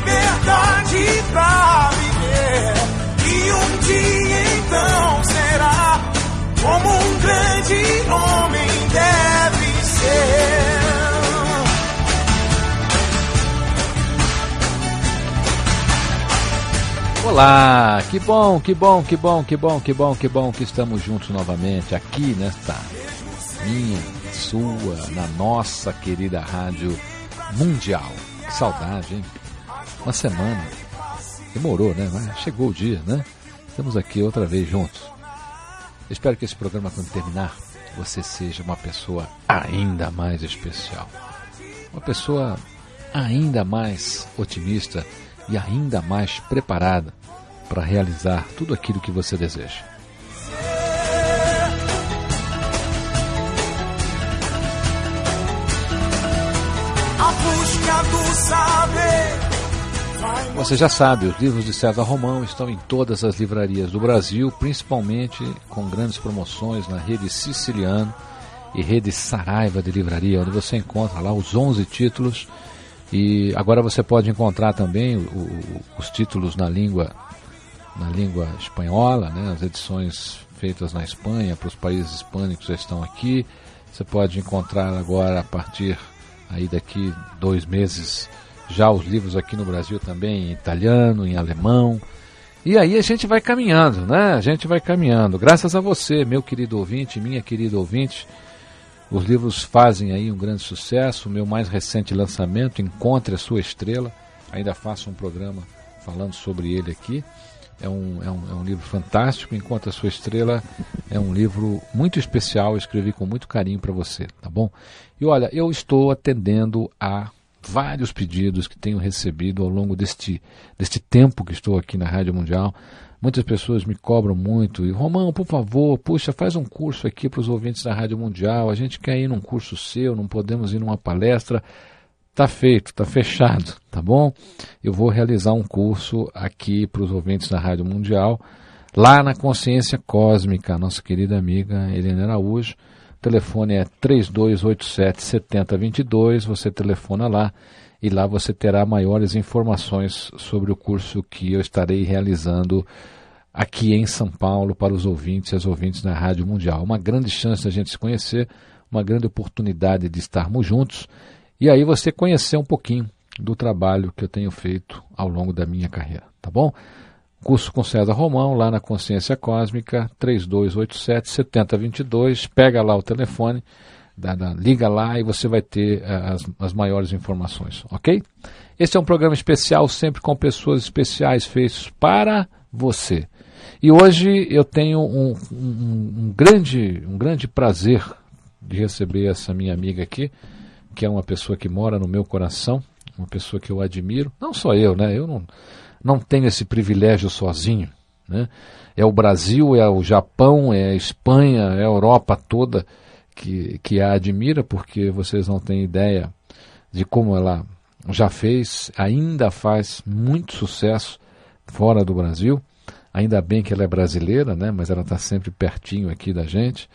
liberdade pra viver. E um dia então será como um grande homem deve ser. Olá, que bom, que bom, que bom, que bom, que bom, que bom que estamos juntos novamente aqui nesta minha, sua, na nossa querida rádio mundial. Que saudade, hein? Uma semana. Demorou, né? Mas chegou o dia, né? Estamos aqui outra vez juntos. Espero que esse programa, quando terminar, você seja uma pessoa ainda mais especial. Uma pessoa ainda mais otimista e ainda mais preparada para realizar tudo aquilo que você deseja. A busca do saber. Você já sabe, os livros de César Romão estão em todas as livrarias do Brasil, principalmente com grandes promoções na rede Siciliano e rede Saraiva de Livraria, onde você encontra lá os 11 títulos. E agora você pode encontrar também o- o- os títulos na língua na língua espanhola, né? As edições feitas na Espanha para os países hispânicos já estão aqui. Você pode encontrar agora a partir aí daqui dois meses já os livros aqui no Brasil também em italiano, em alemão. E aí a gente vai caminhando, né? A gente vai caminhando. Graças a você, meu querido ouvinte, minha querida ouvinte, os livros fazem aí um grande sucesso. O meu mais recente lançamento, Encontre a Sua Estrela. Ainda faço um programa falando sobre ele aqui. É um, é um, é um livro fantástico. Enquanto a Sua Estrela é um livro muito especial. Eu escrevi com muito carinho para você, tá bom? E olha, eu estou atendendo a vários pedidos que tenho recebido ao longo deste, deste tempo que estou aqui na Rádio Mundial. Muitas pessoas me cobram muito. E, Romão, por favor, puxa, faz um curso aqui para os ouvintes da Rádio Mundial. A gente quer ir num curso seu, não podemos ir numa palestra. Tá feito, tá fechado, tá bom? Eu vou realizar um curso aqui para os ouvintes da Rádio Mundial, lá na Consciência Cósmica, nossa querida amiga Helena Araújo. Telefone é 3287 7022, você telefona lá e lá você terá maiores informações sobre o curso que eu estarei realizando aqui em São Paulo para os ouvintes e as ouvintes da Rádio Mundial. Uma grande chance da gente se conhecer, uma grande oportunidade de estarmos juntos e aí você conhecer um pouquinho do trabalho que eu tenho feito ao longo da minha carreira, tá bom? Curso com César Romão, lá na Consciência Cósmica, 3287 7022. Pega lá o telefone, dá- dá- liga lá e você vai ter eh, as, as maiores informações, ok? Esse é um programa especial, sempre com pessoas especiais feitos para você. E hoje eu tenho um, um- um grande, um grande prazer de receber essa minha amiga aqui, que é uma pessoa que mora no meu coração, uma pessoa que eu admiro. Não só eu, né? Eu não, não tenho esse privilégio sozinho, né? É o Brasil, é o Japão, é a Espanha, é a Europa toda que, que a admira, porque vocês não têm ideia de como ela já fez, ainda faz muito sucesso fora do Brasil. Ainda bem que ela é brasileira, né? Mas ela está sempre pertinho aqui da gente.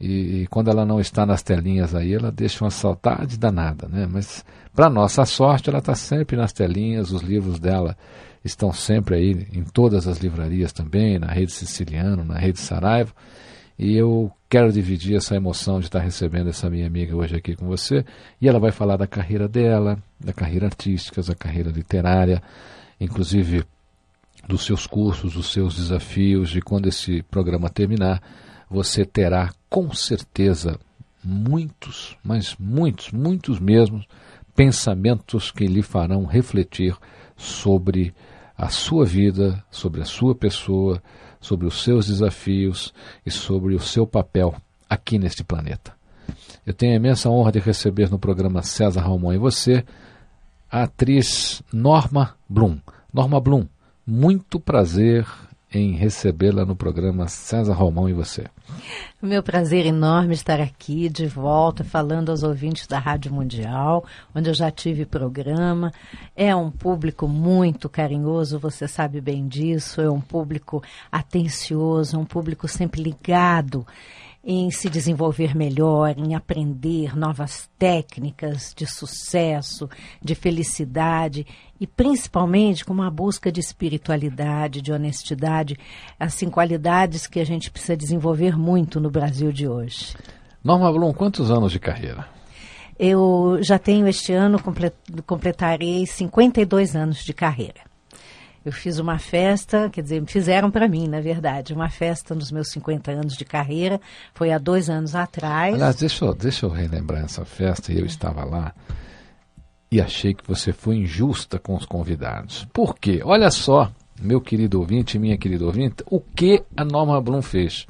E, e quando ela não está nas telinhas aí, ela deixa uma saudade danada, né? Mas para nossa sorte, ela está sempre nas telinhas. Os livros dela estão sempre aí em todas as livrarias também, na rede Siciliano, na rede Saraiva. E eu quero dividir essa emoção de estar recebendo essa minha amiga hoje aqui com você. E ela vai falar da carreira dela, da carreira artística, da carreira literária, inclusive dos seus cursos, dos seus desafios. E quando esse programa terminar, você terá com certeza muitos, mas muitos, muitos mesmos pensamentos que lhe farão refletir sobre a sua vida, sobre a sua pessoa, sobre os seus desafios e sobre o seu papel aqui neste planeta. Eu tenho a imensa honra de receber no programa César Ramon e você a atriz Norma Blum. Norma Blum, muito prazer em recebê-la no programa César Romão e você. Meu prazer enorme estar aqui de volta falando aos ouvintes da Rádio Mundial, onde eu já tive programa. É um público muito carinhoso, você sabe bem disso. É um público atencioso, um público sempre ligado em se desenvolver melhor, em aprender novas técnicas de sucesso, de felicidade e principalmente com uma busca de espiritualidade, de honestidade, assim qualidades que a gente precisa desenvolver muito no Brasil de hoje. Norma Blum, quantos anos de carreira? Eu já tenho este ano completarei 52 anos de carreira. Eu fiz uma festa, quer dizer, fizeram para mim, na verdade, uma festa nos meus 50 anos de carreira, foi há dois anos atrás. Aliás, deixa eu, deixa eu relembrar essa festa, eu estava lá e achei que você foi injusta com os convidados. Por quê? Olha só, meu querido ouvinte, minha querida ouvinte, o que a Norma Blum fez.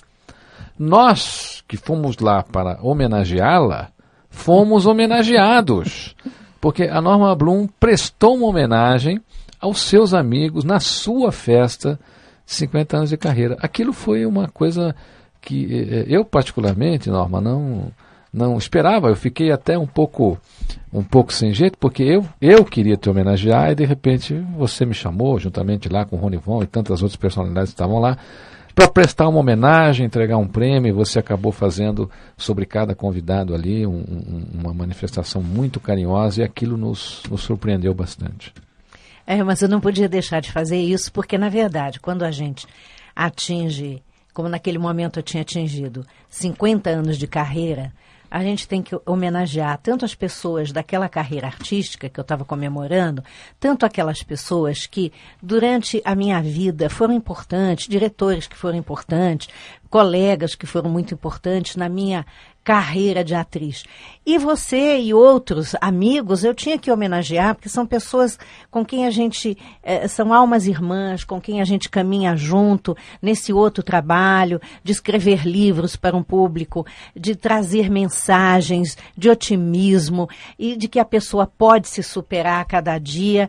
Nós que fomos lá para homenageá-la, fomos homenageados. Porque a Norma Blum prestou uma homenagem aos seus amigos na sua festa de 50 anos de carreira. Aquilo foi uma coisa que eh, eu particularmente, Norma, não não esperava. Eu fiquei até um pouco um pouco sem jeito, porque eu eu queria te homenagear e de repente você me chamou juntamente lá com o Rony Von e tantas outras personalidades que estavam lá para prestar uma homenagem, entregar um prêmio, você acabou fazendo sobre cada convidado ali um, um, uma manifestação muito carinhosa e aquilo nos, nos surpreendeu bastante. É, mas eu não podia deixar de fazer isso, porque, na verdade, quando a gente atinge, como naquele momento eu tinha atingido, 50 anos de carreira, a gente tem que homenagear tanto as pessoas daquela carreira artística que eu estava comemorando, tanto aquelas pessoas que, durante a minha vida, foram importantes, diretores que foram importantes, colegas que foram muito importantes na minha carreira de atriz. E você e outros amigos eu tinha que homenagear, porque são pessoas com quem a gente, eh, são almas irmãs, com quem a gente caminha junto nesse outro trabalho, de escrever livros para um público, de trazer mensagens de otimismo e de que a pessoa pode se superar a cada dia.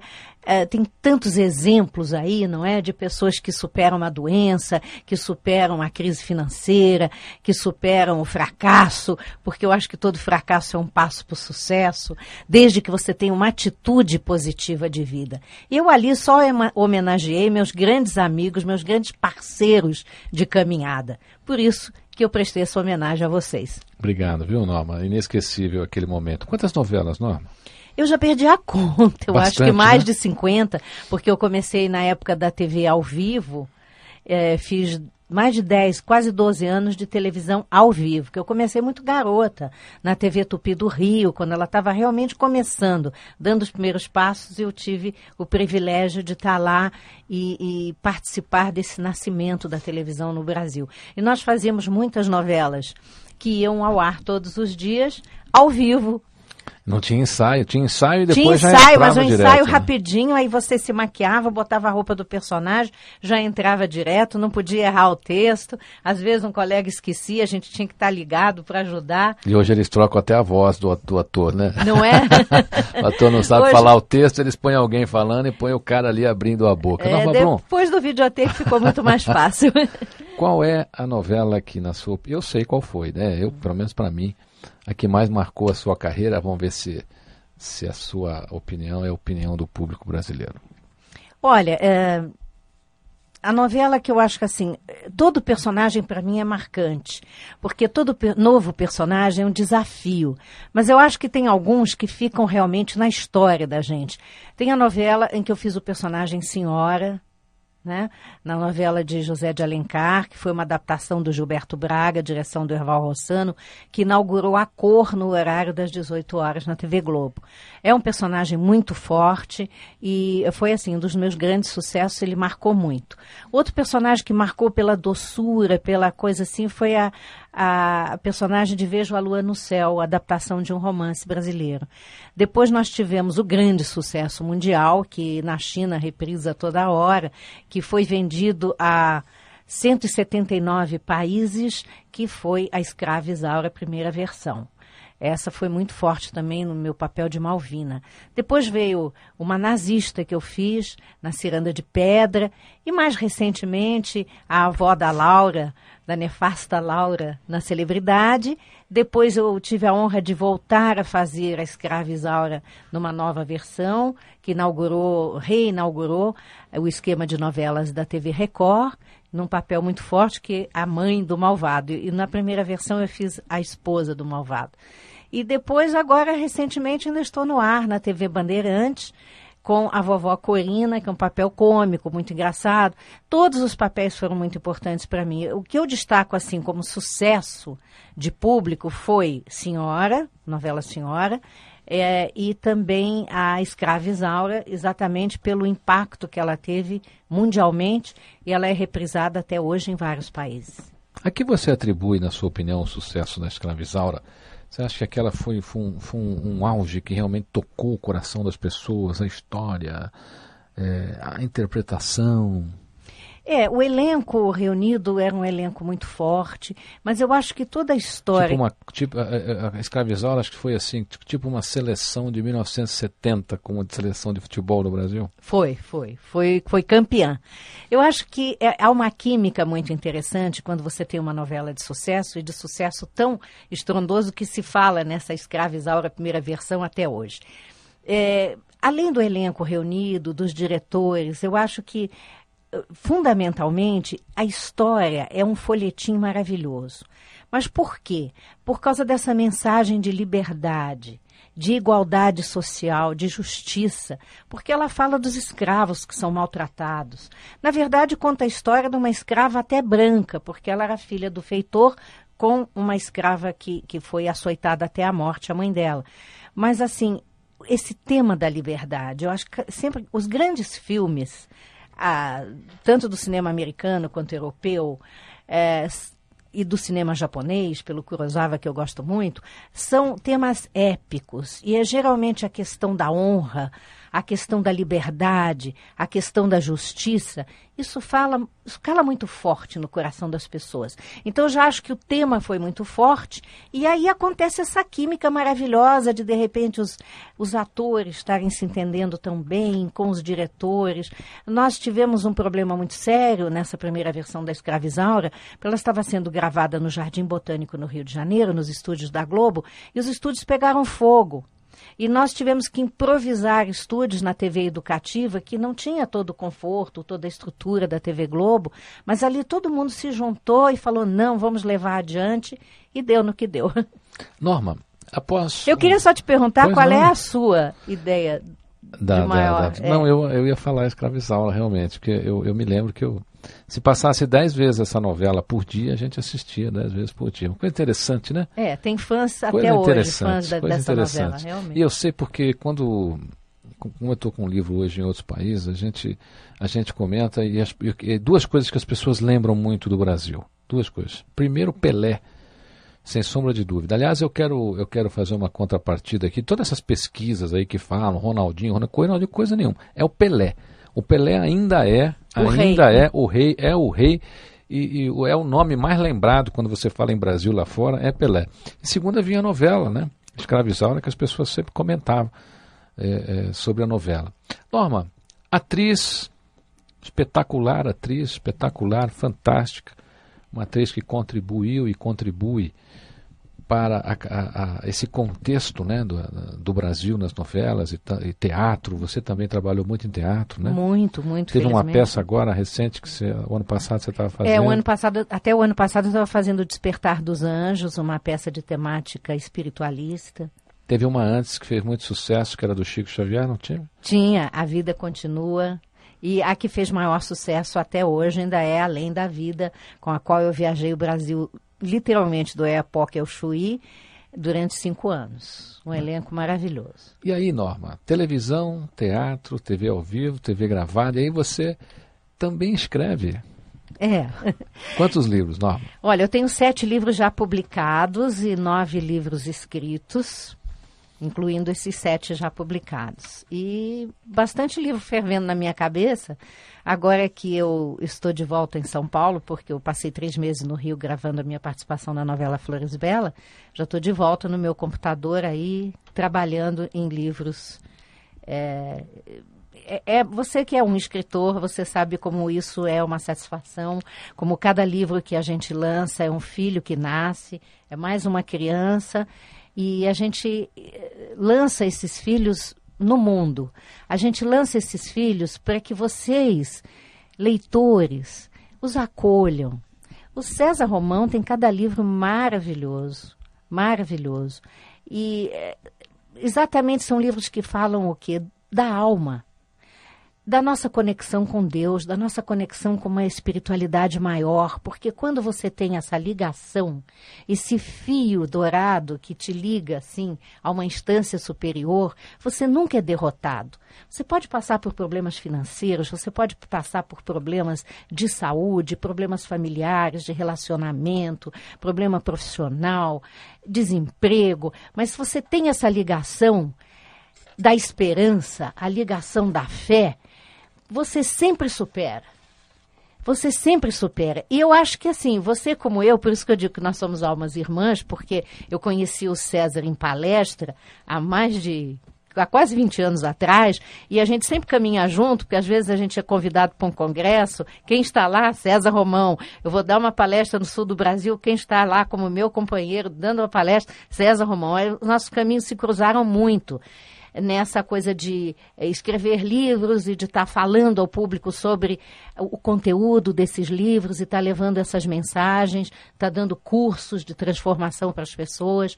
É, tem tantos exemplos aí, não é? De pessoas que superam uma doença, que superam a crise financeira, que superam o fracasso, porque eu acho que todo fracasso é um passo para o sucesso, desde que você tenha uma atitude positiva de vida. Eu ali só homenageei meus grandes amigos, meus grandes parceiros de caminhada. Por isso que eu prestei essa homenagem a vocês. Obrigado, viu, Norma? Inesquecível aquele momento. Quantas novelas, Norma? Eu já perdi a conta, eu Bastante, acho que mais né? de 50, porque eu comecei na época da TV ao vivo, é, fiz mais de 10, quase 12 anos de televisão ao vivo, que eu comecei muito garota na TV Tupi do Rio, quando ela estava realmente começando, dando os primeiros passos, e eu tive o privilégio de estar tá lá e, e, participar desse nascimento da televisão no Brasil. E nós fazíamos muitas novelas que iam ao ar todos os dias, ao vivo, não tinha ensaio, tinha ensaio e depois tinha ensaio, já mas um direto, ensaio né? rapidinho, aí você se maquiava, botava a roupa do personagem, já entrava direto, não podia errar o texto. Às vezes um colega esquecia, a gente tinha que estar ligado para ajudar. E hoje eles trocam até a voz do, do ator, né? Não é? o ator não sabe hoje... falar o texto, eles põem alguém falando e põem o cara ali abrindo a boca. É, não, depois do videotape ficou muito mais fácil. qual é a novela que na sua... Eu sei qual foi, né? Eu, pelo menos para mim a que mais marcou a sua carreira? Vamos ver se, se a sua opinião é a opinião do público brasileiro. Olha, é, a novela que eu acho que assim, todo personagem para mim é marcante, porque todo novo personagem é um desafio. Mas eu acho que tem alguns que ficam realmente na história da gente. Tem a novela em que eu fiz o personagem Senhora, né? na novela de José de Alencar, que foi uma adaptação do Gilberto Braga, direção do Erval Rossano, que inaugurou a cor no horário das 18 horas na TV Globo. É um personagem muito forte e foi assim, um dos meus grandes sucessos, ele marcou muito. Outro personagem que marcou pela doçura, pela coisa assim, foi a, a personagem de Vejo a Lua no Céu, adaptação de um romance brasileiro. Depois nós tivemos o grande sucesso mundial, que na China reprisa toda hora, que foi vendido a 179 países, que foi a Escrava Isaura, primeira versão. Essa foi muito forte também no meu papel de Malvina. Depois veio uma nazista que eu fiz na Ciranda de Pedra e mais recentemente a avó da Laura, da nefasta Laura, na Celebridade. Depois eu tive a honra de voltar a fazer a Escrava Isaura numa nova versão que inaugurou, reinaugurou o esquema de novelas da TV Record num papel muito forte que é a mãe do malvado. E na primeira versão eu fiz a esposa do malvado. E depois, agora, recentemente, ainda estou no ar na TV Bandeirantes, com a vovó Corina, que é um papel cômico, muito engraçado. Todos os papéis foram muito importantes para mim. O que eu destaco, assim, como sucesso de público foi Senhora, novela Senhora, é, e também a Escrava Isaura, exatamente pelo impacto que ela teve mundialmente, e ela é reprisada até hoje em vários países. A que você atribui, na sua opinião, o sucesso da Escrava Isaura? Você acha que aquela foi, foi, um, foi um, um, auge que realmente tocou o coração das pessoas, a história, é, a interpretação? É, o elenco reunido era um elenco muito forte, mas eu acho que toda a história. Tipo uma, tipo, a, a, a Escravizaura, acho que foi assim, tipo uma seleção de 1970, como de seleção de futebol no Brasil? Foi, foi. Foi, foi campeã. Eu acho que é, há uma química muito interessante quando você tem uma novela de sucesso e de sucesso tão estrondoso que se fala nessa Escravizaura primeira versão até hoje. É, além do elenco reunido, dos diretores, eu acho que fundamentalmente, a história é um folhetim maravilhoso. Mas por quê? Por causa dessa mensagem de liberdade, de igualdade social, de justiça, porque ela fala dos escravos que são maltratados. Na verdade, conta a história de uma escrava até branca, porque ela era filha do feitor com uma escrava que, que foi açoitada até a morte, a mãe dela. Mas, assim, esse tema da liberdade, eu acho que sempre os grandes filmes a, tanto do cinema americano quanto europeu, é, e do cinema japonês, pelo Kurosawa, que eu gosto muito, são temas épicos. E é geralmente a questão da honra, a questão da liberdade, a questão da justiça, isso fala, isso cala muito forte no coração das pessoas. Então eu já acho que o tema foi muito forte e aí acontece essa química maravilhosa de de repente os, os atores estarem se entendendo tão bem com os diretores. Nós tivemos um problema muito sério nessa primeira versão da Escravizaura, porque ela estava sendo gravada no Jardim Botânico no Rio de Janeiro, nos estúdios da Globo, e os estúdios pegaram fogo. E nós tivemos que improvisar estúdios na TV educativa que não tinha todo o conforto, toda a estrutura da TV Globo, mas ali todo mundo se juntou e falou: não, vamos levar adiante, e deu no que deu. Norma, após. Eu queria só te perguntar pois qual não. é a sua ideia da, maior, da, da... É. Não, eu, eu ia falar escravizaura realmente, porque eu, eu me lembro que eu se passasse dez vezes essa novela por dia, a gente assistia dez vezes por dia. Uma coisa interessante, né? É, tem fãs coisa até hoje, fãs da, dessa novela, realmente. E eu sei porque quando, como eu estou com um livro hoje em outros países, a gente, a gente comenta e, as, e duas coisas que as pessoas lembram muito do Brasil. Duas coisas. Primeiro, Pelé sem sombra de dúvida. Aliás, eu quero, eu quero fazer uma contrapartida aqui. Todas essas pesquisas aí que falam, Ronaldinho, Ronaldinho, coisa nenhuma. É o Pelé. O Pelé ainda é, ainda rei. é o rei, é o rei e, e, é o nome mais lembrado quando você fala em Brasil lá fora, é Pelé. Segunda vinha a novela, né? Escravizaura, que as pessoas sempre comentavam é, é, sobre a novela. Norma, atriz, espetacular atriz, espetacular, fantástica, uma atriz que contribuiu e contribui para a, a, a esse contexto né, do, do, Brasil nas novelas e, e, teatro. Você também trabalhou muito em teatro, né? Muito, muito. Teve uma peça agora recente que você, o ano passado você estava fazendo. É, o ano passado, até o ano passado eu estava fazendo o Despertar dos Anjos, uma peça de temática espiritualista. Teve uma antes que fez muito sucesso, que era do Chico Xavier, não tinha? Tinha, A Vida Continua. E a que fez maior sucesso até hoje ainda é Além da Vida, com a qual eu viajei o Brasil literalmente do Eapoque ao Chuí durante cinco anos. Um elenco maravilhoso. E aí, Norma? Televisão, teatro, TV ao vivo, TV gravada, e aí você também escreve. É. Quantos livros, Norma? Olha, eu tenho sete livros já publicados e nove livros escritos incluindo esses sete já publicados. E bastante livro fervendo na minha cabeça. Agora que eu estou de volta em São Paulo, porque eu passei três meses no Rio gravando a minha participação na novela Flores Bela, já estou de volta no meu computador aí, trabalhando em livros. É, é, é, você que é um escritor, você sabe como isso é uma satisfação, como cada livro que a gente lança é um filho que nasce, é mais uma criança e a gente eh, lança esses filhos no mundo. A gente lança esses filhos para que vocês, leitores, os acolham. O César Romão tem cada livro maravilhoso, maravilhoso. E eh, exatamente são livros que falam o quê? Da alma da nossa conexão com Deus, da nossa conexão com uma espiritualidade maior, porque quando você tem essa ligação, esse fio dourado que te liga assim a uma instância superior, você nunca é derrotado. Você pode passar por problemas financeiros, você pode passar por problemas de saúde, problemas familiares, de relacionamento, problema profissional, desemprego, mas se você tem essa ligação da esperança, a ligação da fé, você sempre supera. Você sempre supera. E eu acho que assim, você como eu, por isso que eu digo que nós somos almas irmãs, porque eu conheci o César em palestra há mais de há quase 20 anos atrás, e a gente sempre caminha junto, porque às vezes a gente é convidado para um congresso. Quem está lá? César Romão. Eu vou dar uma palestra no sul do Brasil. Quem está lá como meu companheiro dando uma palestra? César Romão. Os nossos caminhos se cruzaram muito nessa coisa de escrever livros e de estar tá falando ao público sobre o conteúdo desses livros e estar tá levando essas mensagens, estar tá dando cursos de transformação para as pessoas.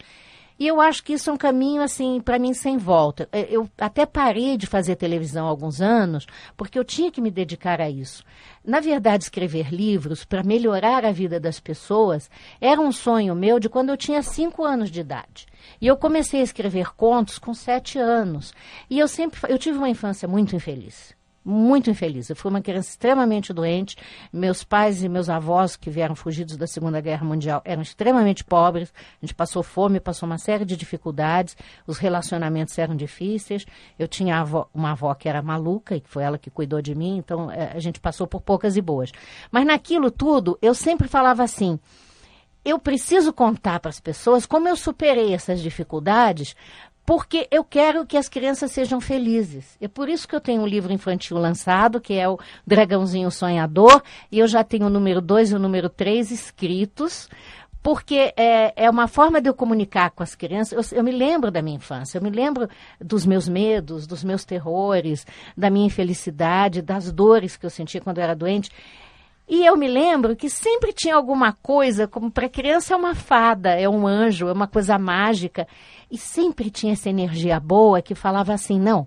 E eu acho que isso é um caminho, assim, para mim, sem volta. É, eu até parei de fazer televisão há alguns anos, porque eu tinha que me dedicar a isso. Na verdade, escrever livros para melhorar a vida das pessoas era um sonho meu de quando eu tinha cinco anos de idade. E eu comecei a escrever contos com sete anos. E eu sempre, eu tive uma infância muito infeliz muito infeliz. Eu fui uma criança extremamente doente. Meus pais e meus avós, que vieram fugidos da Segunda Guerra Mundial, eram extremamente pobres. A gente passou fome, passou uma série de dificuldades. Os relacionamentos eram difíceis. Eu tinha avó, uma avó que era maluca e foi ela que cuidou de mim. Então, é, a gente passou por poucas e boas. Mas naquilo tudo, eu sempre falava assim eu preciso contar para as pessoas como eu superei essas dificuldades porque eu quero que as crianças sejam felizes. É por isso que eu tenho um livro infantil lançado, que é o Dragãozinho Sonhador, e eu já tenho o número 2 e o número 3 escritos, porque é, é uma forma de eu comunicar com as crianças. Eu, eu, me lembro da minha infância, eu me lembro dos meus medos, dos meus terrores, da minha infelicidade, das dores que eu sentia quando eu era doente. E eu me lembro que sempre tinha alguma coisa, como para criança é uma fada, é um anjo, é uma coisa mágica. E sempre tinha essa energia boa que falava assim: não,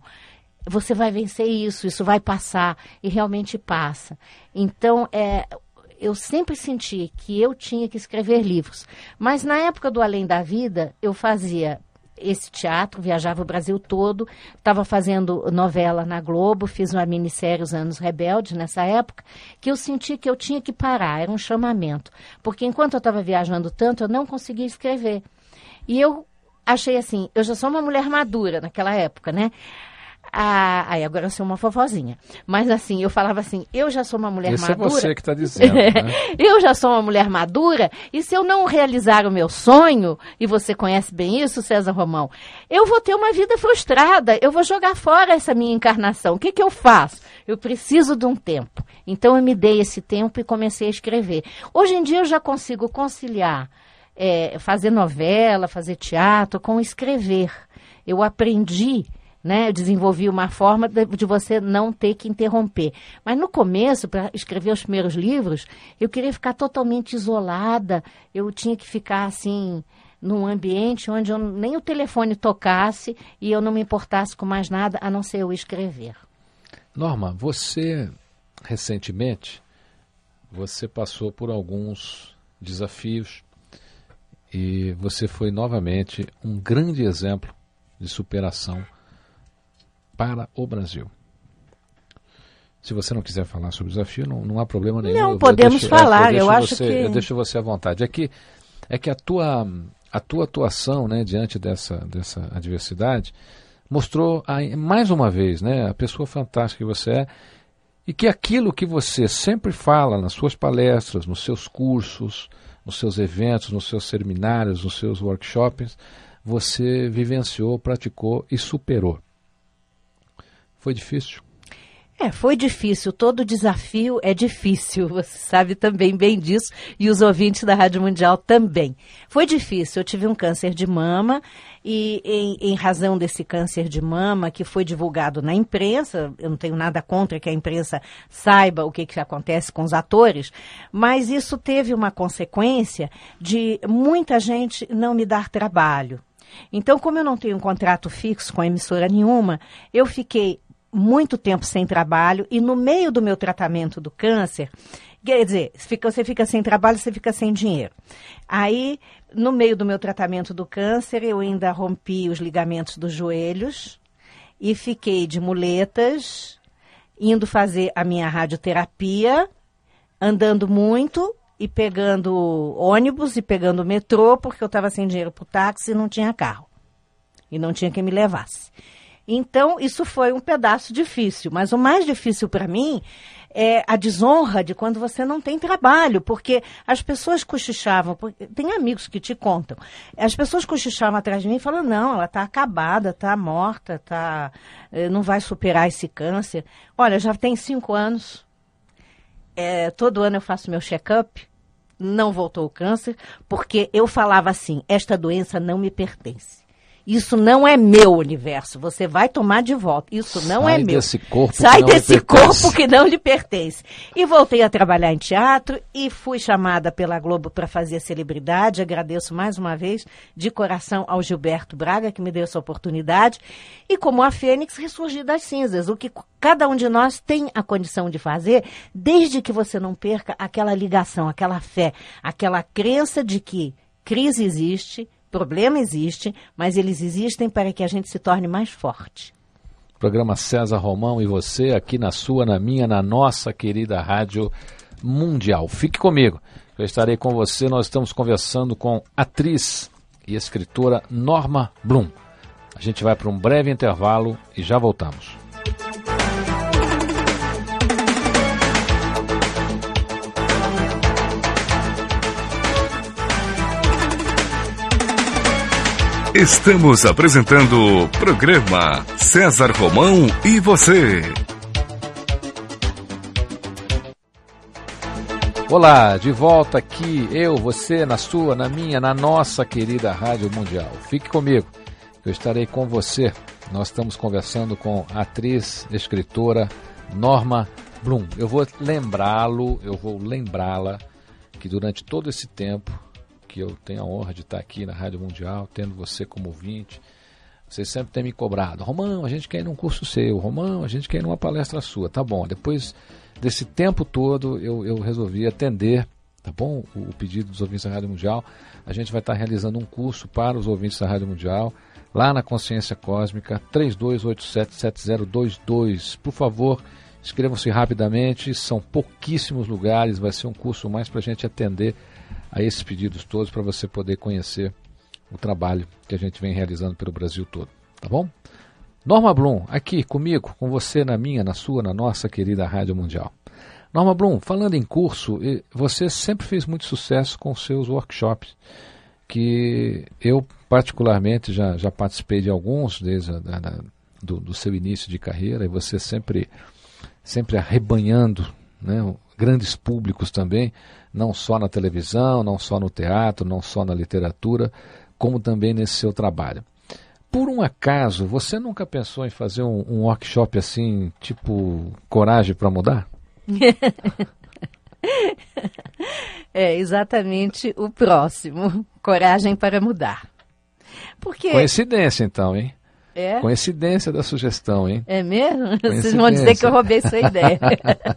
você vai vencer isso, isso vai passar. E realmente passa. Então, é, eu sempre senti que eu tinha que escrever livros. Mas na época do Além da Vida, eu fazia esse teatro, viajava o Brasil todo, estava fazendo novela na Globo, fiz uma minissérie Os Anos Rebeldes nessa época, que eu senti que eu tinha que parar, era um chamamento. Porque enquanto eu estava viajando tanto, eu não conseguia escrever. E eu achei assim, eu já sou uma mulher madura naquela época, né? Ah, aí agora eu sou uma fofozinha. Mas assim, eu falava assim, eu já sou uma mulher Esse madura. é você que está dizendo, né? eu já sou uma mulher madura, e se eu não realizar o meu sonho, e você conhece bem isso, César Romão, eu vou ter uma vida frustrada, eu vou jogar fora essa minha encarnação. O que, que eu faço? Eu preciso de um tempo. Então eu me dei esse tempo e comecei a escrever. Hoje em dia eu já consigo conciliar é, fazer novela, fazer teatro com escrever. Eu aprendi né? Eu desenvolvi uma forma de, de, você não ter que interromper. Mas no começo, para escrever os primeiros livros, eu queria ficar totalmente isolada. Eu tinha que ficar assim num ambiente onde eu, nem o telefone tocasse e eu não me importasse com mais nada a não ser eu escrever. Norma, você recentemente você passou por alguns desafios e você foi novamente um grande exemplo de superação para o Brasil. Se você não quiser falar sobre o desafio, não, não há problema nenhum. Não, eu, podemos eu deixo, falar, eu, eu acho você, que... Eu deixo você à vontade. É que, é que a, tua, a tua atuação né, diante dessa, dessa adversidade mostrou mais uma vez né, a pessoa fantástica que você é e que aquilo que você sempre fala nas suas palestras, nos seus cursos, nos seus eventos, nos seus seminários, nos seus workshops, você vivenciou, praticou e superou. Foi difícil? É, foi difícil. Todo desafio é difícil. Você sabe também bem disso e os ouvintes da Rádio Mundial também. Foi difícil. Eu tive um câncer de mama e, em, em, razão desse câncer de mama que foi divulgado na imprensa, eu não tenho nada contra que a imprensa saiba o que, que acontece com os atores, mas isso teve uma consequência de muita gente não me dar trabalho. Então, como eu não tenho um contrato fixo com a emissora nenhuma, eu fiquei muito tempo sem trabalho e no meio do meu tratamento do câncer, quer dizer, você fica sem trabalho, você fica sem dinheiro. Aí, no meio do meu tratamento do câncer, eu ainda rompi os ligamentos dos joelhos e fiquei de muletas, indo fazer a minha radioterapia, andando muito e pegando ônibus e pegando metrô, porque eu estava sem dinheiro para o táxi e não tinha carro. E não tinha quem me levasse. Então, isso foi um pedaço difícil. Mas o mais difícil para mim é a desonra de quando você não tem trabalho, porque as pessoas cochichavam, tem amigos que te contam, as pessoas cochichavam atrás de mim e não, ela está acabada, está morta, tá, eh, não vai superar esse câncer. Olha, já tem cinco anos, é, todo ano eu faço meu check-up, não voltou o câncer, porque eu falava assim, esta doença não me pertence. Isso não é meu universo. Você vai tomar de volta. Isso não Sai é meu. Desse corpo Sai desse corpo que não lhe pertence. E voltei a trabalhar em teatro e fui chamada pela Globo para fazer celebridade. Agradeço mais uma vez de coração ao Gilberto Braga que me deu essa oportunidade. E como a Fênix ressurgi das cinzas, o que cada um de nós tem a condição de fazer, desde que você não perca aquela ligação, aquela fé, aquela crença de que crise existe, problema existe, mas eles existem para que a gente se torne mais forte. Programa César Romão e você aqui na sua, na minha, na nossa querida Rádio Mundial. Fique comigo, eu estarei com você. Nós estamos conversando com atriz e escritora Norma Blum. A gente vai para um breve intervalo e já voltamos. Estamos apresentando o programa César Romão e você. Olá, de volta aqui, eu, você, na sua, na minha, na nossa querida Rádio Mundial. Fique comigo, eu estarei com você. Nós estamos conversando com a atriz, escritora Norma Blum. Eu vou lembrá-lo, eu vou lembrá-la que durante todo esse tempo que eu tenho a honra de estar aqui na Rádio Mundial, tendo você como ouvinte. Vocês sempre têm me cobrado. Romão, a gente quer ir num curso seu. Romão, a gente quer ir numa palestra sua. Tá bom. Depois desse tempo todo, eu, eu resolvi atender, tá bom? O, o pedido dos ouvintes da Rádio Mundial. A gente vai estar realizando um curso para os ouvintes da Rádio Mundial, lá na Consciência Cósmica, 32877022. Por favor, inscrevam-se rapidamente. São pouquíssimos lugares. Vai ser um curso mais para a gente atender a esses pedidos todos para você poder conhecer o trabalho que a gente vem realizando pelo Brasil todo, tá bom? Norma Blum, aqui comigo, com você na minha, na sua, na nossa querida Rádio Mundial. Norma Blum, falando em curso, você sempre fez muito sucesso com seus workshops, que eu particularmente já, já participei de alguns desde a, da, do, do, seu início de carreira, e você sempre, sempre arrebanhando né, grandes públicos também, não só na televisão, não só no teatro, não só na literatura, como também nesse seu trabalho. Por um acaso, você nunca pensou em fazer um, um workshop assim, tipo Coragem para Mudar? é exatamente o próximo, Coragem para Mudar. Porque... Coincidência então, hein? É? Coincidência da sugestão, hein? É mesmo? Vocês vão dizer que eu roubei sua ideia.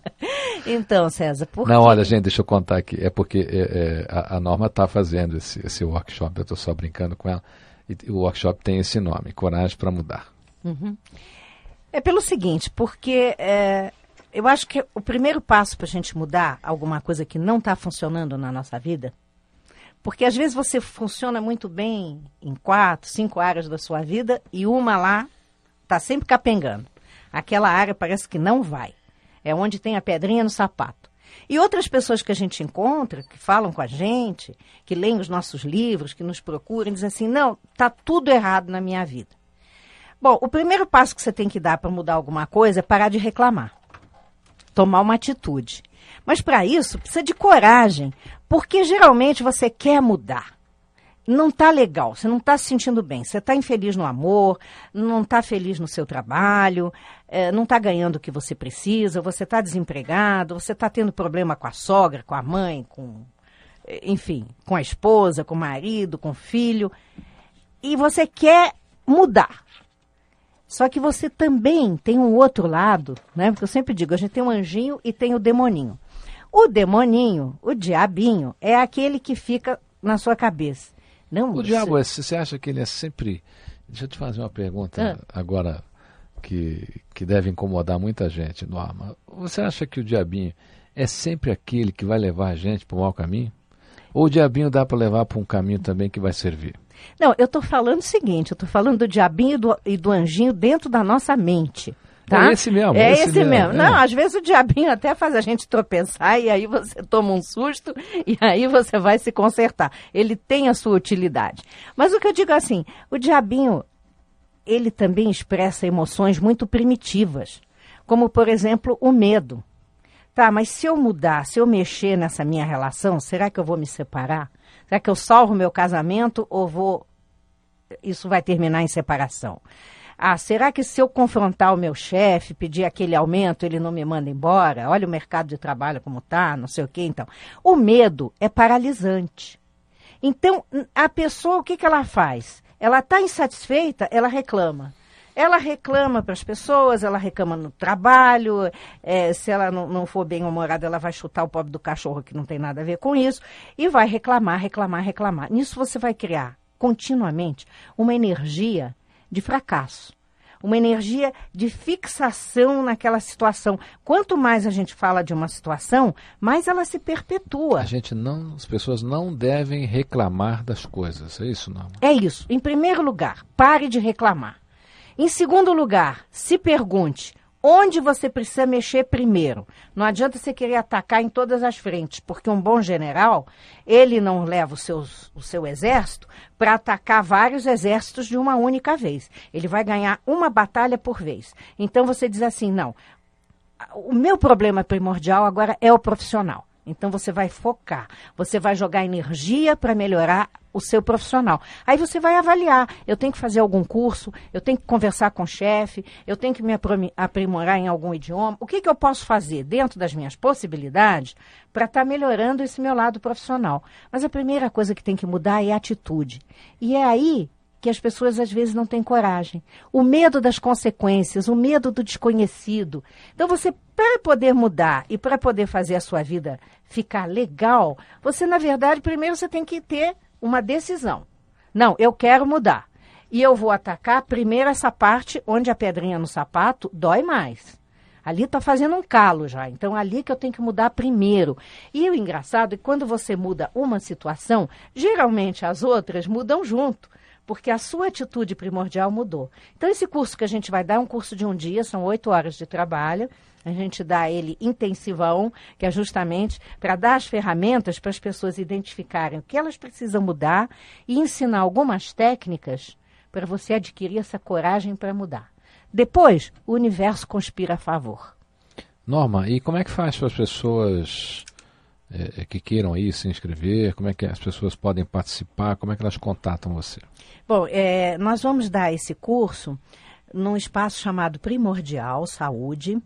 então, César, por Não, quê? olha, gente, deixa eu contar aqui. É porque é, é, a, a, Norma está fazendo esse, esse workshop, eu estou só brincando com ela. E o workshop tem esse nome, Coragem para Mudar. Uhum. É pelo seguinte, porque é, eu acho que o primeiro passo para a gente mudar alguma coisa que não está funcionando na nossa vida, porque às vezes você funciona muito bem em quatro, cinco áreas da sua vida e uma lá está sempre capengando. Aquela área parece que não vai. É onde tem a pedrinha no sapato. E outras pessoas que a gente encontra, que falam com a gente, que leem os nossos livros, que nos procuram, dizem assim: não, está tudo errado na minha vida. Bom, o primeiro passo que você tem que dar para mudar alguma coisa é parar de reclamar. Tomar uma atitude. Mas para isso precisa de coragem, porque geralmente você quer mudar. Não está legal, você não está se sentindo bem, você está infeliz no amor, não está feliz no seu trabalho, é, não está ganhando o que você precisa, você está desempregado, você está tendo problema com a sogra, com a mãe, com, enfim, com a esposa, com o marido, com o filho, e você quer mudar. Só que você também tem um outro lado, né? Porque eu sempre digo, a gente tem um anjinho e tem o demoninho. O demoninho, o diabinho, é aquele que fica na sua cabeça. Não, o você... diabo, é, você acha que ele é sempre. Deixa eu te fazer uma pergunta ah. agora que, que deve incomodar muita gente, Norma. Você acha que o diabinho é sempre aquele que vai levar a gente para o mau caminho? Ou o diabinho dá para levar para um caminho também que vai servir? Não, eu estou falando o seguinte, eu estou falando do diabinho e do, e do anjinho dentro da nossa mente. Tá? É esse mesmo. É esse, esse mesmo. mesmo. Não, às vezes o diabinho até faz a gente tropeçar e aí você toma um susto e aí você vai se consertar. Ele tem a sua utilidade. Mas o que eu digo assim, o diabinho, ele também expressa emoções muito primitivas, como por exemplo o medo. Tá, mas se eu mudar, se eu mexer nessa minha relação, será que eu vou me separar? Será que eu salvo meu casamento ou vou isso vai terminar em separação? Ah, será que se eu confrontar o meu chefe, pedir aquele aumento, ele não me manda embora? Olha o mercado de trabalho como tá, não sei o quê, então. O medo é paralisante. Então, a pessoa, o que, que ela faz? Ela está insatisfeita, ela reclama. Ela reclama para as pessoas, ela reclama no trabalho, é, se ela não, não for bem humorada, ela vai chutar o pobre do cachorro, que não tem nada a ver com isso, e vai reclamar, reclamar, reclamar. Nisso você vai criar continuamente uma energia de fracasso. Uma energia de fixação naquela situação. Quanto mais a gente fala de uma situação, mais ela se perpetua. A gente não, as pessoas não devem reclamar das coisas, é isso não? É isso. Em primeiro lugar, pare de reclamar. Em segundo lugar, se pergunte onde você precisa mexer primeiro. Não adianta você querer atacar em todas as frentes, porque um bom general, ele não leva o, seus, o seu exército para atacar vários exércitos de uma única vez. Ele vai ganhar uma batalha por vez. Então você diz assim: não, o meu problema primordial agora é o profissional. Então você vai focar, você vai jogar energia para melhorar o seu profissional. Aí você vai avaliar. Eu tenho que fazer algum curso, eu tenho que conversar com o chefe, eu tenho que me aprimorar em algum idioma. O que, que eu posso fazer dentro das minhas possibilidades para estar tá melhorando esse meu lado profissional? Mas a primeira coisa que tem que mudar é a atitude. E é aí que as pessoas às vezes não têm coragem. O medo das consequências, o medo do desconhecido. Então você, para poder mudar e para poder fazer a sua vida ficar legal, você, na verdade, primeiro você tem que ter uma decisão. Não, eu quero mudar. E eu vou atacar primeiro essa parte onde a pedrinha no sapato dói mais. Ali está fazendo um calo já. Então, ali que eu tenho que mudar primeiro. E o engraçado é que quando você muda uma situação, geralmente as outras mudam junto porque a sua atitude primordial mudou. Então, esse curso que a gente vai dar é um curso de um dia, são oito horas de trabalho. A gente dá ele intensivão, que é justamente para dar as ferramentas para as pessoas identificarem o que elas precisam mudar e ensinar algumas técnicas para você adquirir essa coragem para mudar. Depois, o universo conspira a favor. Norma, e como é que faz para as pessoas é, que queiram aí se inscrever? Como é que as pessoas podem participar? Como é que elas contatam você? Bom, é, nós vamos dar esse curso num espaço chamado Primordial Saúde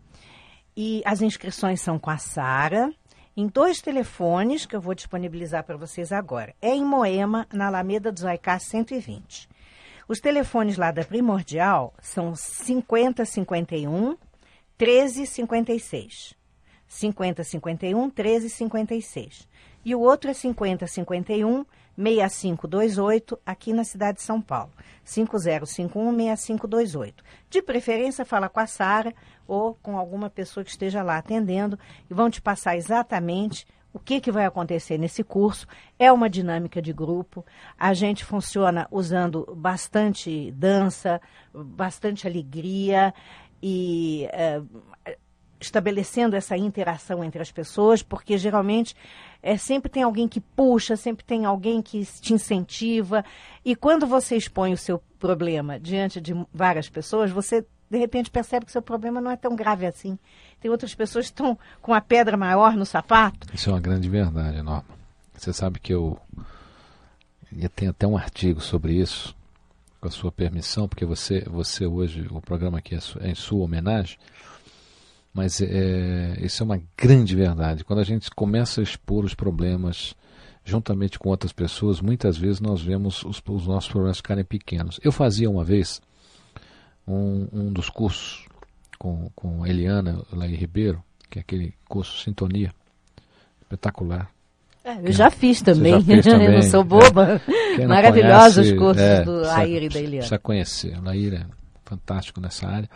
e as inscrições são com a Sara em dois telefones que eu vou disponibilizar para vocês agora. É em Moema, na Alameda dos Aicá 120. Os telefones lá da Primordial são 5051 1356. 5051 1356. E o outro é 5051 6528 aqui na cidade de São Paulo. 5051 6528. De preferência, fala com a Sara ou com alguma pessoa que esteja lá atendendo e vão te passar exatamente o que, que vai acontecer nesse curso. É uma dinâmica de grupo. A gente funciona usando bastante dança, bastante alegria e é, estabelecendo essa interação entre as pessoas, porque geralmente é, sempre tem alguém que puxa, sempre tem alguém que te incentiva. E quando você expõe o seu problema diante de várias pessoas, você de repente percebe que seu problema não é tão grave assim. Tem outras pessoas que estão com a pedra maior no sapato. Isso é uma grande verdade, Norma. Você sabe que eu, eu tenho até um artigo sobre isso, com a sua permissão, porque você, você hoje, o programa aqui é, é em sua homenagem. Mas é, isso é uma grande verdade. Quando a gente começa a expor os problemas juntamente com outras pessoas, muitas vezes nós vemos os, os nossos problemas ficarem pequenos. Eu fazia uma vez um, um dos cursos com, com Eliana Laí Ribeiro, que é aquele curso Sintonia, espetacular. É, eu já fiz também, já fez também. eu não sou boba. É. Maravilhosos os cursos é, do Laíra e da Eliana. Precisa conhecer, o Laíra é fantástico nessa área.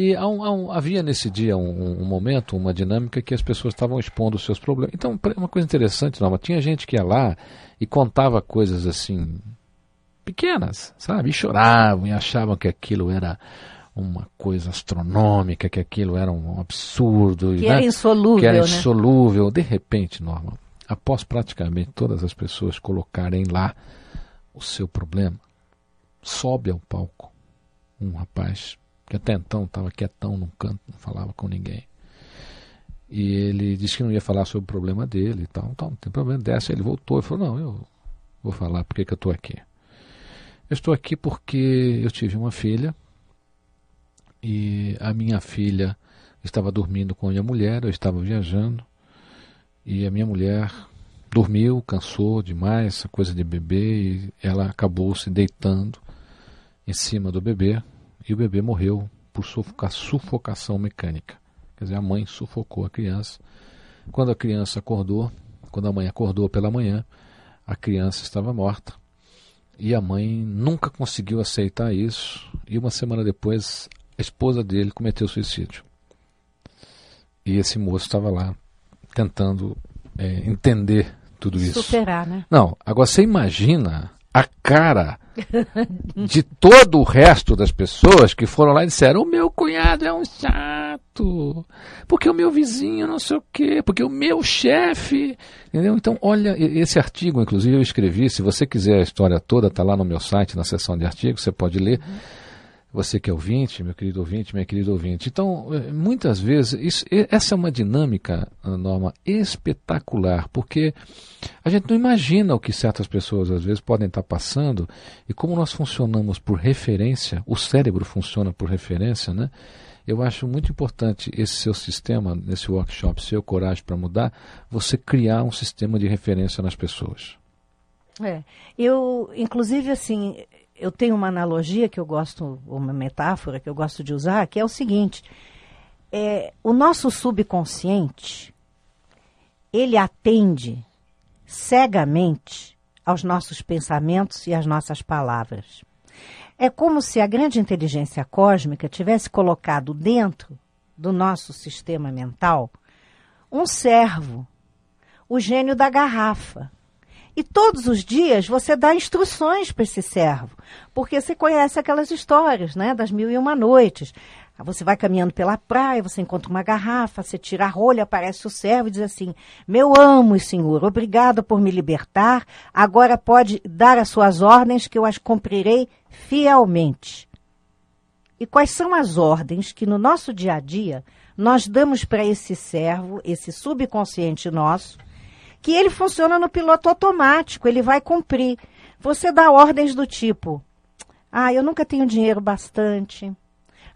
E há um, há um, havia nesse dia um, um, momento, uma dinâmica que as pessoas estavam expondo os seus problemas. Então, uma coisa interessante, Norma, tinha gente que ia lá e contava coisas assim, pequenas, sabe? E choravam e achavam que aquilo era uma coisa astronômica, que aquilo era um absurdo. Que né? era insolúvel, Que era né? insolúvel. De repente, Norma, após praticamente todas as pessoas colocarem lá o seu problema, sobe ao palco um rapaz que até então estava quietão num canto, não falava com ninguém. E ele disse que não ia falar sobre o problema dele e tal. Então, não tem problema, desce. Ele voltou e falou: Não, eu vou falar porque que eu estou aqui. Eu estou aqui porque eu tive uma filha e a minha filha estava dormindo com a minha mulher, eu estava viajando e a minha mulher dormiu, cansou demais, essa coisa de bebê, e ela acabou se deitando em cima do bebê e o bebê morreu por sufocar, sufocação mecânica. Quer dizer, a mãe sufocou a criança. Quando a criança acordou, quando a mãe acordou pela manhã, a criança estava morta. E a mãe nunca conseguiu aceitar isso. E uma semana depois, a esposa dele cometeu suicídio. E esse moço estava lá tentando é, entender tudo isso. Superar, né? Não, agora você imagina a cara de todo o resto das pessoas que foram lá e disseram: o meu cunhado é um chato, porque o meu vizinho não sei o quê, porque o meu chefe. Entendeu? Então, olha, esse artigo, inclusive, eu escrevi. Se você quiser a história toda, está lá no meu site, na seção de artigos, você pode ler. Você que é ouvinte, meu querido ouvinte, minha querida ouvinte. Então, muitas vezes, isso, essa é uma dinâmica, Norma, espetacular, porque a gente não imagina o que certas pessoas às vezes podem estar passando e como nós funcionamos por referência, o cérebro funciona por referência, né? Eu acho muito importante esse seu sistema, nesse workshop, seu Coragem para Mudar, você criar um sistema de referência nas pessoas. É, eu, inclusive, assim, eu tenho uma analogia que eu gosto, uma metáfora que eu gosto de usar, que é o seguinte: é, o nosso subconsciente ele atende cegamente aos nossos pensamentos e às nossas palavras. É como se a grande inteligência cósmica tivesse colocado dentro do nosso sistema mental um servo, o gênio da garrafa. E todos os dias você dá instruções para esse servo, porque você conhece aquelas histórias, né, das mil e uma noites. Você vai caminhando pela praia, você encontra uma garrafa, você tira a rolha, aparece o servo e diz assim: Meu amo, senhor, obrigado por me libertar. Agora pode dar as suas ordens que eu as cumprirei fielmente. E quais são as ordens que no nosso dia a dia nós damos para esse servo, esse subconsciente nosso, que ele funciona no piloto automático, ele vai cumprir. Você dá ordens do tipo: Ah, eu nunca tenho dinheiro bastante.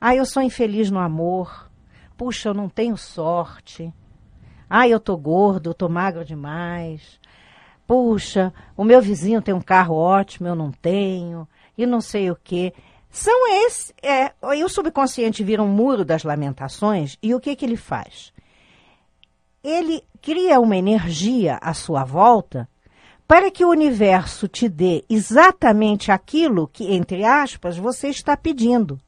Ah, eu sou infeliz no amor. Puxa, eu não tenho sorte. Ah, eu tô gordo, eu tô magro demais. Puxa, o meu vizinho tem um carro ótimo, eu não tenho. e não sei o quê. São esse, é, e o subconsciente vira um muro das lamentações e o que que ele faz? Ele cria uma energia à sua volta para que o universo te dê exatamente aquilo que, entre aspas, você está pedindo.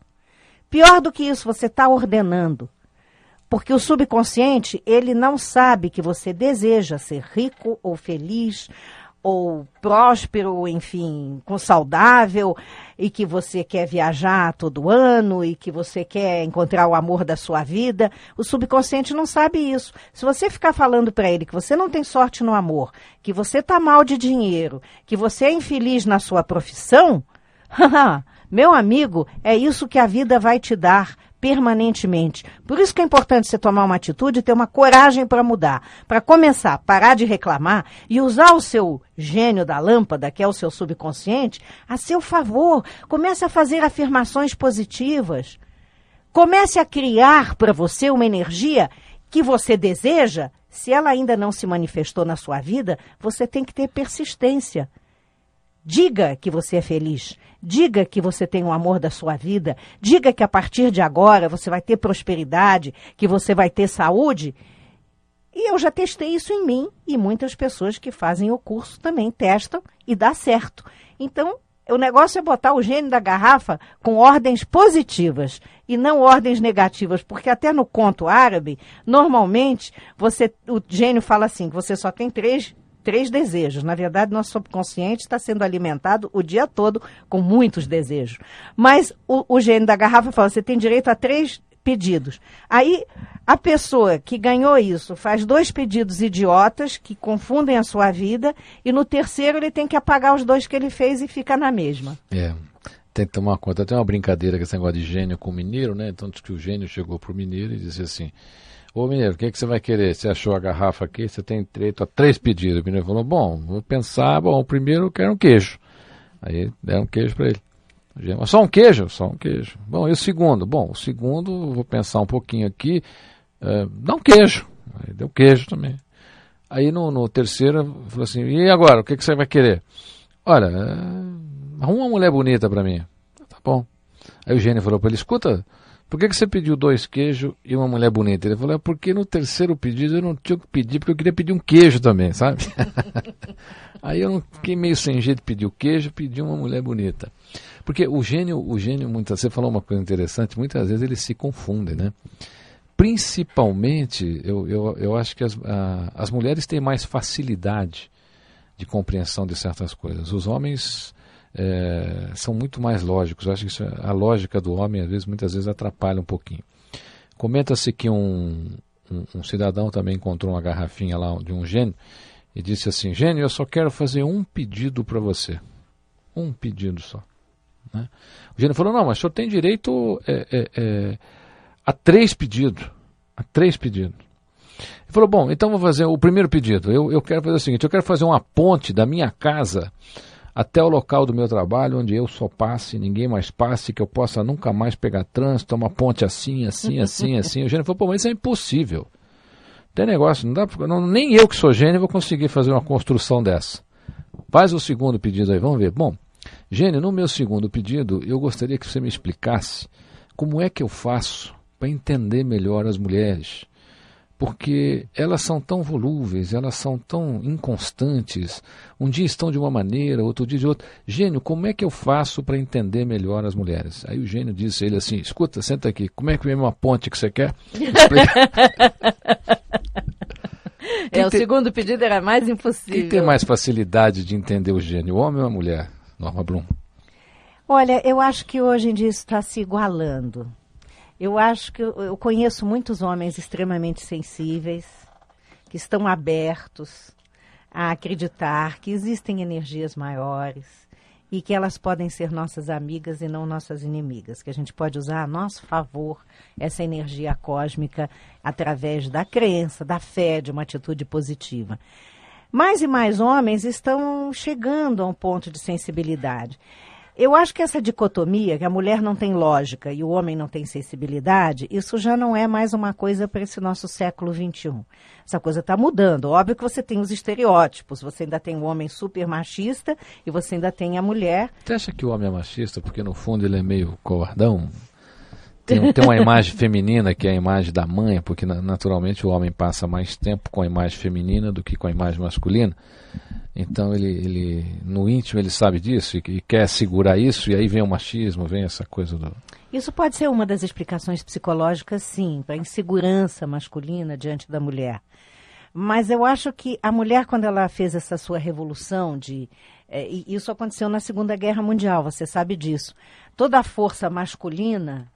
Pior do que isso, você está ordenando. Porque o subconsciente, ele não sabe que você deseja ser rico ou feliz ou próspero, enfim, com saudável, e que você quer viajar todo ano e que você quer encontrar o amor da sua vida, o subconsciente não sabe isso. Se você ficar falando para ele que você não tem sorte no amor, que você tá mal de dinheiro, que você é infeliz na sua profissão, meu amigo, é isso que a vida vai te dar permanentemente. Por isso que é importante você tomar uma atitude e ter uma coragem para mudar. Para começar, parar de reclamar e usar o seu gênio da lâmpada, que é o seu subconsciente, a seu favor. Comece a fazer afirmações positivas. Comece a criar para você uma energia que você deseja. Se ela ainda não se manifestou na sua vida, você tem que ter persistência. Diga que você é feliz. Diga que você tem o amor da sua vida. Diga que a partir de agora você vai ter prosperidade, que você vai ter saúde. E eu já testei isso em mim e muitas pessoas que fazem o curso também testam e dá certo. Então, o negócio é botar o gênio da garrafa com ordens positivas e não ordens negativas, porque até no conto árabe, normalmente, você, o gênio fala assim, que você só tem três três desejos. Na verdade, nosso subconsciente está sendo alimentado o dia todo com muitos desejos. Mas o, o gênio da garrafa fala: você tem direito a três pedidos. Aí a pessoa que ganhou isso faz dois pedidos idiotas que confundem a sua vida e no terceiro ele tem que apagar os dois que ele fez e fica na mesma. É. Tem que tomar conta. Tem uma brincadeira com esse negócio de gênio com o mineiro, né? Então que o gênio chegou para o mineiro e disse assim: Ô mineiro, o que, que você vai querer? Você achou a garrafa aqui, você tem direito a três pedidos. O mineiro falou, bom, vou pensar, bom, primeiro eu quero um queijo. Aí deram um queijo para ele. Só um queijo? Só um queijo. Bom, e o segundo? Bom, o segundo, vou pensar um pouquinho aqui, uh, dá um queijo. Aí deu queijo também. Aí no, no terceiro, falou assim, e agora, o que, que você vai querer? Olha, uh, arruma uma mulher bonita para mim. Tá bom. Aí o gênio falou para ele, escuta, por que, que você pediu dois queijos e uma mulher bonita? Ele falou, é porque no terceiro pedido eu não tinha que pedir, porque eu queria pedir um queijo também, sabe? Aí eu não fiquei meio sem jeito de pedir o queijo, pedi uma mulher bonita. Porque o gênio, o gênio, muitas você falou uma coisa interessante, muitas vezes eles se confundem, né? Principalmente, eu, eu, eu acho que as, a, as mulheres têm mais facilidade de compreensão de certas coisas. Os homens é, são muito mais lógicos. Eu acho que isso, a lógica do homem, às vezes, muitas vezes atrapalha um pouquinho. Comenta-se que um, um, um, cidadão também encontrou uma garrafinha lá de um gênio e disse assim: Gênio, eu só quero fazer um pedido para você. Um pedido só. Né? O gênio falou: Não, mas o senhor tem direito é, é, é, a três pedidos. A três pedidos. Ele falou: Bom, então vou fazer o primeiro pedido. Eu, eu quero fazer o seguinte: eu quero fazer uma ponte da minha casa até o local do meu trabalho, onde eu só passe, ninguém mais passe, que eu possa nunca mais pegar trânsito, uma ponte assim, assim, assim, assim. O gênio falou, pô, mas isso é impossível. Tem negócio, não dá não, nem eu que sou gênio vou conseguir fazer uma construção dessa. Faz o segundo pedido aí, vamos ver. Bom, gênio, no meu segundo pedido, eu gostaria que você me explicasse como é que eu faço para entender melhor as mulheres porque elas são tão volúveis, elas são tão inconstantes. Um dia estão de uma maneira, outro dia de outra. Gênio, como é que eu faço para entender melhor as mulheres? Aí o gênio disse a ele assim: escuta, senta aqui, como é que vem uma ponte que você quer? é, o segundo pedido era mais impossível. Quem tem mais facilidade de entender o gênio, o homem ou a mulher? Norma Blum. Olha, eu acho que hoje em dia isso está se igualando. Eu acho que eu, eu conheço muitos homens extremamente sensíveis, que estão abertos a acreditar que existem energias maiores e que elas podem ser nossas amigas e não nossas inimigas, que a gente pode usar a nosso favor essa energia cósmica através da crença, da fé, de uma atitude positiva. Mais e mais homens estão chegando a um ponto de sensibilidade. Eu acho que essa dicotomia, que a mulher não tem lógica e o homem não tem sensibilidade, isso já não é mais uma coisa para esse nosso século XXI. Essa coisa está mudando. Óbvio que você tem os estereótipos. Você ainda tem o homem super machista e você ainda tem a mulher. Você acha que o homem é machista porque, no fundo, ele é meio covardão? Tem, tem uma imagem feminina que é a imagem da mãe, porque naturalmente o homem passa mais tempo com a imagem feminina do que com a imagem masculina. Então ele, ele no íntimo ele sabe disso e, e, quer segurar isso e aí vem o machismo, vem essa coisa do Isso pode ser uma das explicações psicológicas, sim, para a insegurança masculina diante da mulher. Mas eu acho que a mulher quando ela fez essa sua revolução de é, isso aconteceu na Segunda Guerra Mundial, você sabe disso. Toda a força masculina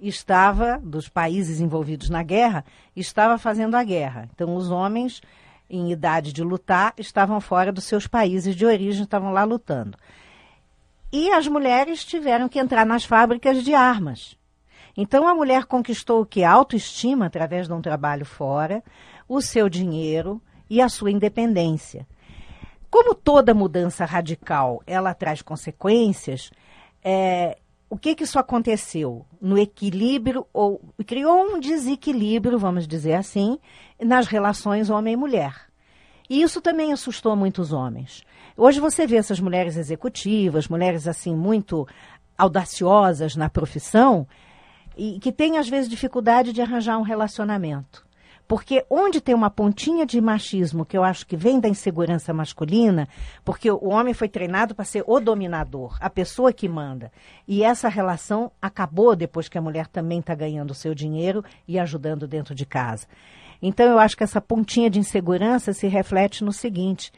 estava dos países envolvidos na guerra estava fazendo a guerra. Então os homens em idade de lutar estavam fora dos seus países de origem, estavam lá lutando. E as mulheres tiveram que entrar nas fábricas de armas. Então a mulher conquistou o que? A autoestima através de um trabalho fora, o seu dinheiro e a sua independência. Como toda mudança radical ela traz consequências, é, o que, que isso aconteceu? No equilíbrio, ou criou um desequilíbrio, vamos dizer assim, nas relações homem e mulher. E isso também assustou muitos homens. Hoje você vê essas mulheres executivas, mulheres assim muito audaciosas na profissão, e que têm às vezes dificuldade de arranjar um relacionamento. Porque onde tem uma pontinha de machismo, que eu acho que vem da insegurança masculina, porque o homem foi treinado para ser o dominador, a pessoa que manda. E essa relação acabou depois que a mulher também está ganhando o seu dinheiro e ajudando dentro de casa. Então eu acho que essa pontinha de insegurança se reflete no seguinte: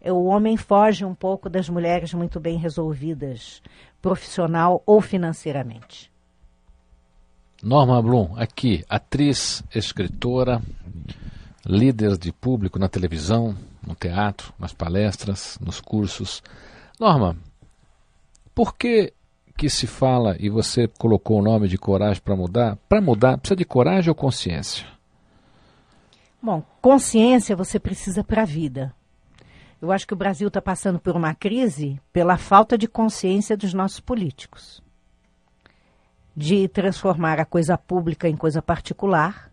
o homem foge um pouco das mulheres muito bem resolvidas, profissional ou financeiramente. Norma Blum, aqui, atriz, escritora, líder de público na televisão, no teatro, nas palestras, nos cursos. Norma, por que que se fala e você colocou o nome de coragem para mudar? Para mudar, precisa de coragem ou consciência? Bom, consciência você precisa para a vida. Eu acho que o Brasil está passando por uma crise pela falta de consciência dos nossos políticos de transformar a coisa pública em coisa particular,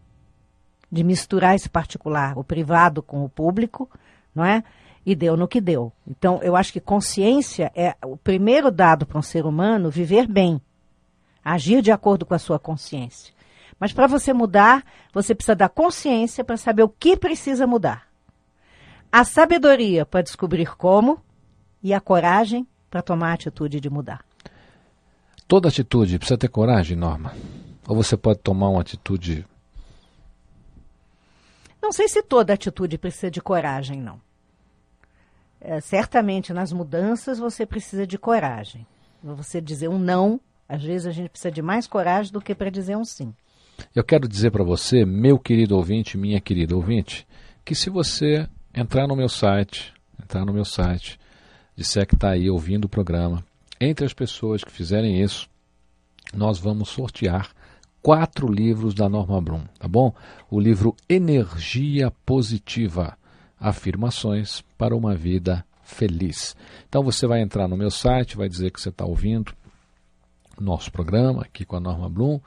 de misturar esse particular, o privado com o público, não é? E deu no que deu. Então, eu acho que consciência é o primeiro dado para um ser humano viver bem, agir de acordo com a sua consciência. Mas para você mudar, você precisa da consciência para saber o que precisa mudar. A sabedoria para descobrir como e a coragem para tomar a atitude de mudar. Toda atitude precisa ter coragem, Norma? Ou você pode tomar uma atitude. Não sei se toda atitude precisa de coragem, não. É, certamente nas mudanças você precisa de coragem. Você dizer um não, às vezes a gente precisa de mais coragem do que para dizer um sim. Eu quero dizer para você, meu querido ouvinte, minha querida ouvinte, que se você entrar no meu site, entrar no meu site, disser que está aí ouvindo o programa, entre as pessoas que fizerem isso, nós vamos sortear quatro livros da Norma Brum, tá bom? O livro Energia Positiva, Afirmações para uma Vida Feliz. Então você vai entrar no meu site, vai dizer que você está ouvindo nosso programa aqui com a Norma Blum.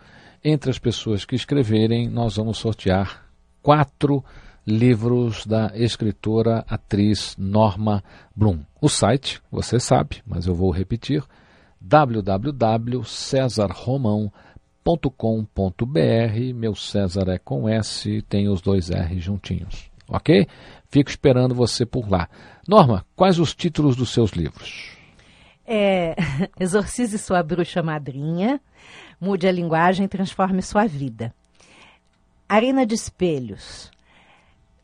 Entre as pessoas que escreverem, nós vamos sortear quatro livros da escritora atriz Norma Blum. O site, você sabe, mas eu vou repetir, www.cesarromão.com.br. Meu César é com S, tem os dois R juntinhos. Ok? Fico esperando você por lá. Norma, quais os títulos dos seus livros? É, Exorcize sua bruxa madrinha, mude a linguagem e transforme sua vida. Arena de Espelhos,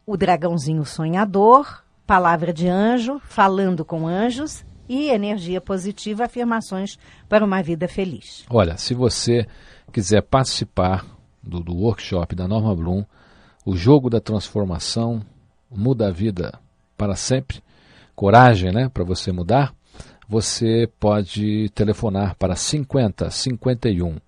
O Dragãozinho Sonhador, Palavra de Anjo, Falando com Anjos e Energia Positiva, Afirmações para uma Vida Feliz. Olha, se você quiser participar do, do workshop da Norma Bloom, o jogo da transformação muda a vida para sempre, coragem né, para você mudar, você pode telefonar para 50 51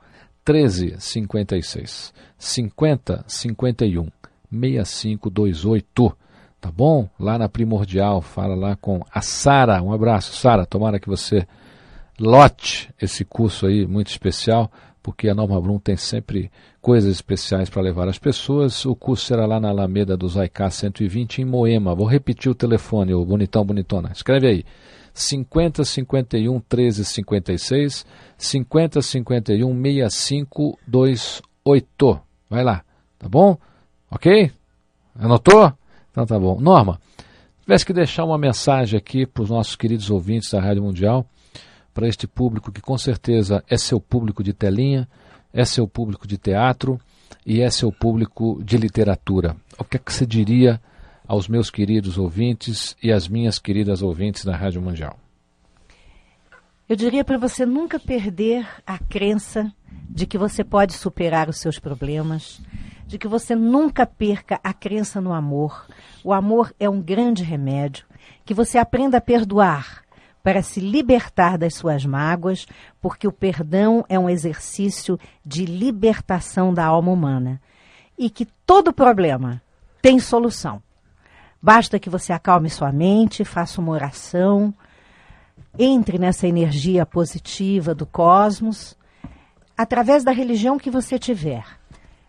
13 56 50 51 6528 tá bom? Lá na Primordial, fala lá com a Sara. Um abraço, Sara. Tomara que você lote esse curso aí muito especial, porque a Norma Brum tem sempre coisas especiais para levar as pessoas. O curso será lá na Alameda do Zaicá 120 em Moema. Vou repetir o telefone, o bonitão bonitona. Escreve aí. 50 51 13 56 50 51 65 28. Vai lá, tá bom? Ok? Anotou? Então tá bom. Norma, tivesse que deixar uma mensagem aqui para os nossos queridos ouvintes da Rádio Mundial, para este público que com certeza é seu público de telinha, é seu público de teatro e é seu público de literatura. O que é que você diria aos meus queridos ouvintes e às minhas queridas ouvintes da Rádio Mundial? Eu diria para você nunca perder a crença de que você pode superar os seus problemas, de que você nunca perca a crença no amor. O amor é um grande remédio, que você aprenda a perdoar para se libertar das suas mágoas, porque o perdão é um exercício de libertação da alma humana. E que todo problema tem solução. Basta que você acalme sua mente, faça uma oração, entre nessa energia positiva do cosmos, através da religião que você tiver.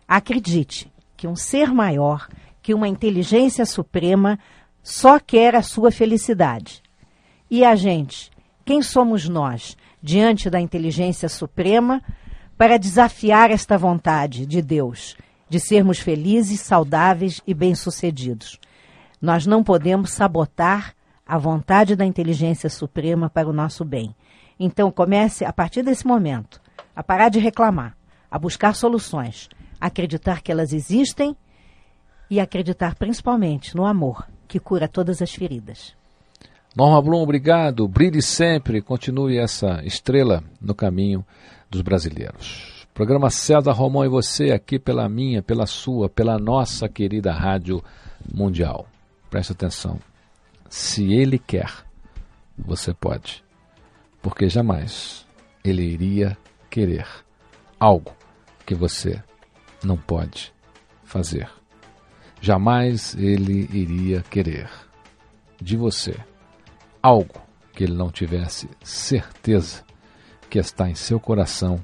Acredite que um ser maior, que uma inteligência suprema, só quer a sua felicidade. E a gente, quem somos nós diante da inteligência suprema para desafiar esta vontade de Deus de sermos felizes, saudáveis e bem-sucedidos? Nós não podemos sabotar a vontade da inteligência suprema para o nosso bem. Então comece a partir desse momento a parar de reclamar, a buscar soluções, acreditar que elas existem e acreditar principalmente no amor que cura todas as feridas. Norma Blum, obrigado. Brilhe sempre. Continue essa estrela no caminho dos brasileiros. Programa César Romão e você aqui pela minha, pela sua, pela nossa querida Rádio Mundial. Preste atenção. Se ele quer, você pode. Porque jamais ele iria querer algo que você não pode fazer. Jamais ele iria querer de você algo que ele não tivesse certeza que está em seu coração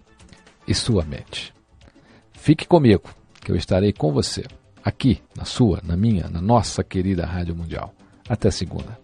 e sua mente. Fique comigo, que eu estarei com você, aqui, na sua, na minha, na nossa querida Rádio Mundial. Até segunda.